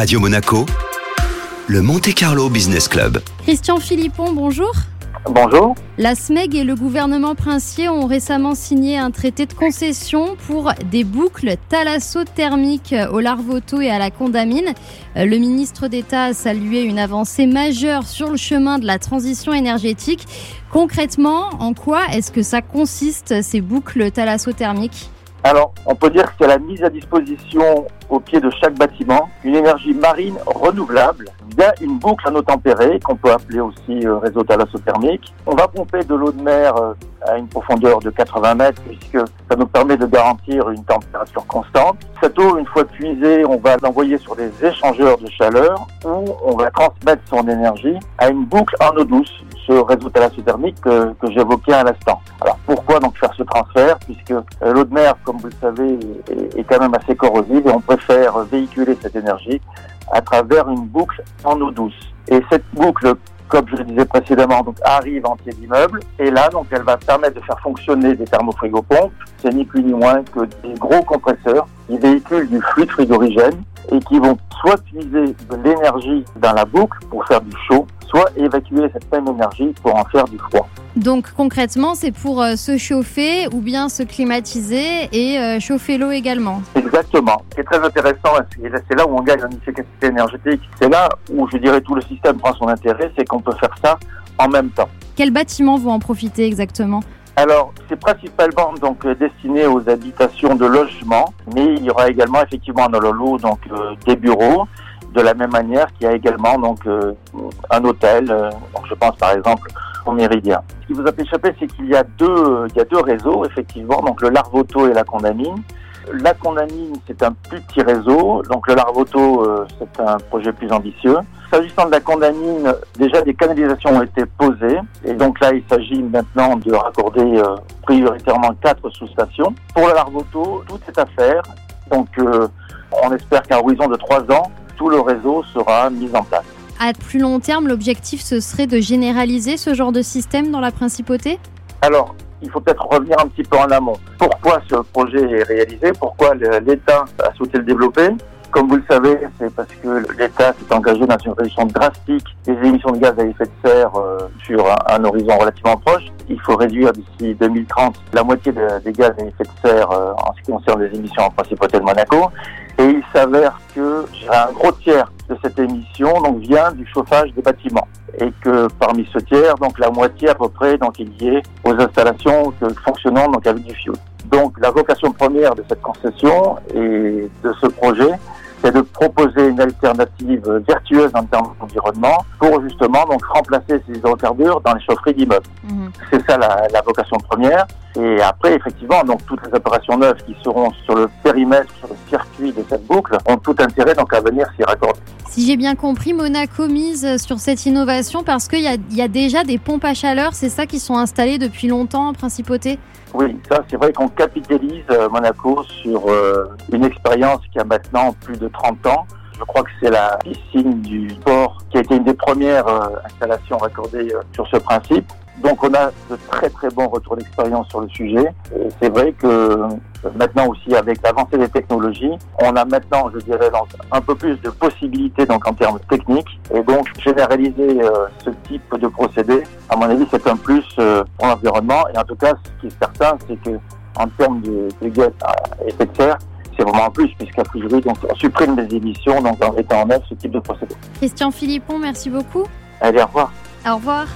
Radio Monaco, le Monte Carlo Business Club. Christian Philippon, bonjour. Bonjour. La SMEG et le gouvernement princier ont récemment signé un traité de concession pour des boucles thalassothermiques au Larvoto et à la Condamine. Le ministre d'État a salué une avancée majeure sur le chemin de la transition énergétique. Concrètement, en quoi est-ce que ça consiste, ces boucles thalassothermiques? Alors, on peut dire que c'est la mise à disposition au pied de chaque bâtiment une énergie marine renouvelable via une boucle à eau tempérée qu'on peut appeler aussi euh, réseau thalassothermique. On va pomper de l'eau de mer euh, à une profondeur de 80 mètres puisque ça nous permet de garantir une température constante. Cette eau, une fois puisée, on va l'envoyer sur des échangeurs de chaleur où on va transmettre son énergie à une boucle en eau douce, ce réseau thalassothermique que, que j'évoquais à l'instant. Alors pourquoi donc faire ce transfert puisque euh, l'eau de mer, comme vous le savez, est, est quand même assez corrosive et on préfère véhiculer cette énergie à travers une boucle en eau douce. Et cette boucle, comme je le disais précédemment, donc arrive en pied d'immeuble. Et là, donc, elle va permettre de faire fonctionner des thermofrigopompes. C'est ni plus ni moins que des gros compresseurs qui véhiculent du fluide frigorigène et qui vont soit puiser de l'énergie dans la boucle pour faire du chaud, soit évacuer cette même énergie pour en faire du froid. Donc concrètement, c'est pour euh, se chauffer ou bien se climatiser et euh, chauffer l'eau également. Exactement. Ce qui est très intéressant, et c'est là où on gagne en efficacité énergétique, c'est là où je dirais tout le système prend son intérêt, c'est qu'on peut faire ça en même temps. Quels bâtiments vont en profiter exactement? Alors, c'est principalement donc euh, destiné aux habitations de logement, mais il y aura également effectivement dans le lot donc euh, des bureaux, de la même manière qu'il y a également donc un hôtel. donc je pense par exemple Ce qui vous a échappé, c'est qu'il y a deux réseaux effectivement, donc le Larvoto et la Condamine. La Condamine, c'est un plus petit réseau, donc le Larvoto, c'est un projet plus ambitieux. S'agissant de la condamine, déjà des canalisations ont été posées et donc là il s'agit maintenant de raccorder euh, prioritairement quatre sous-stations. Pour le Larvoto, tout est à faire. Donc euh, on espère qu'à horizon de trois ans, tout le réseau sera mis en place. À plus long terme, l'objectif ce serait de généraliser ce genre de système dans la principauté? Alors, il faut peut-être revenir un petit peu en amont. Pourquoi ce projet est réalisé? Pourquoi l'État a souhaité le développer? Comme vous le savez, c'est parce que l'État s'est engagé dans une réduction drastique des émissions de gaz à effet de serre euh, sur un, horizon relativement proche. Il faut réduire d'ici 2030 la moitié des gaz à effet de serre euh, en ce qui concerne les émissions en principauté de Monaco. Et il s'avère que un gros tiers cette émission donc vient du chauffage des bâtiments et que parmi ce tiers, donc la moitié à peu près donc est liée aux installations fonctionnant donc avec du fioul. Donc la vocation première de cette concession et de ce projet, c'est de proposer une alternative vertueuse en termes d'environnement pour justement donc remplacer ces hydrocarbures dans les chaufferies d'immeubles. Mhm. C'est ça la, la, vocation première. Et après, effectivement, donc toutes les opérations neuves qui seront sur le périmètre, sur le circuit de cette boucle, ont tout intérêt donc à venir s'y raccorder. Si j'ai bien compris, Monaco mise sur cette innovation parce qu'il y, y a, déjà des pompes à chaleur, c'est ça qui sont installées depuis longtemps en principauté? Oui, ça c'est vrai qu'on capitalise euh, Monaco sur euh, une expérience qui a maintenant plus de 30 ans. Je crois que c'est la piscine du port qui a été une des premières euh, installations raccordées sur ce principe. Donc on a de très très bons retours d'expérience sur le sujet. Et c'est vrai que euh, maintenant aussi avec l'avancée des technologies, on a maintenant, je dirais, un peu plus de possibilités en termes techniques. Et donc généraliser euh, ce type de procédé, à mon avis, c'est un plus euh, pour l'environnement. Et en tout cas, ce qui est certain, c'est que en termes de, de à effet de serre, c'est vraiment un plus puisqu'à priori, donc on supprime des émissions donc en mettant en œuvre ce type de procédé. Christian Philippon, merci beaucoup. Allez, au revoir. Au revoir.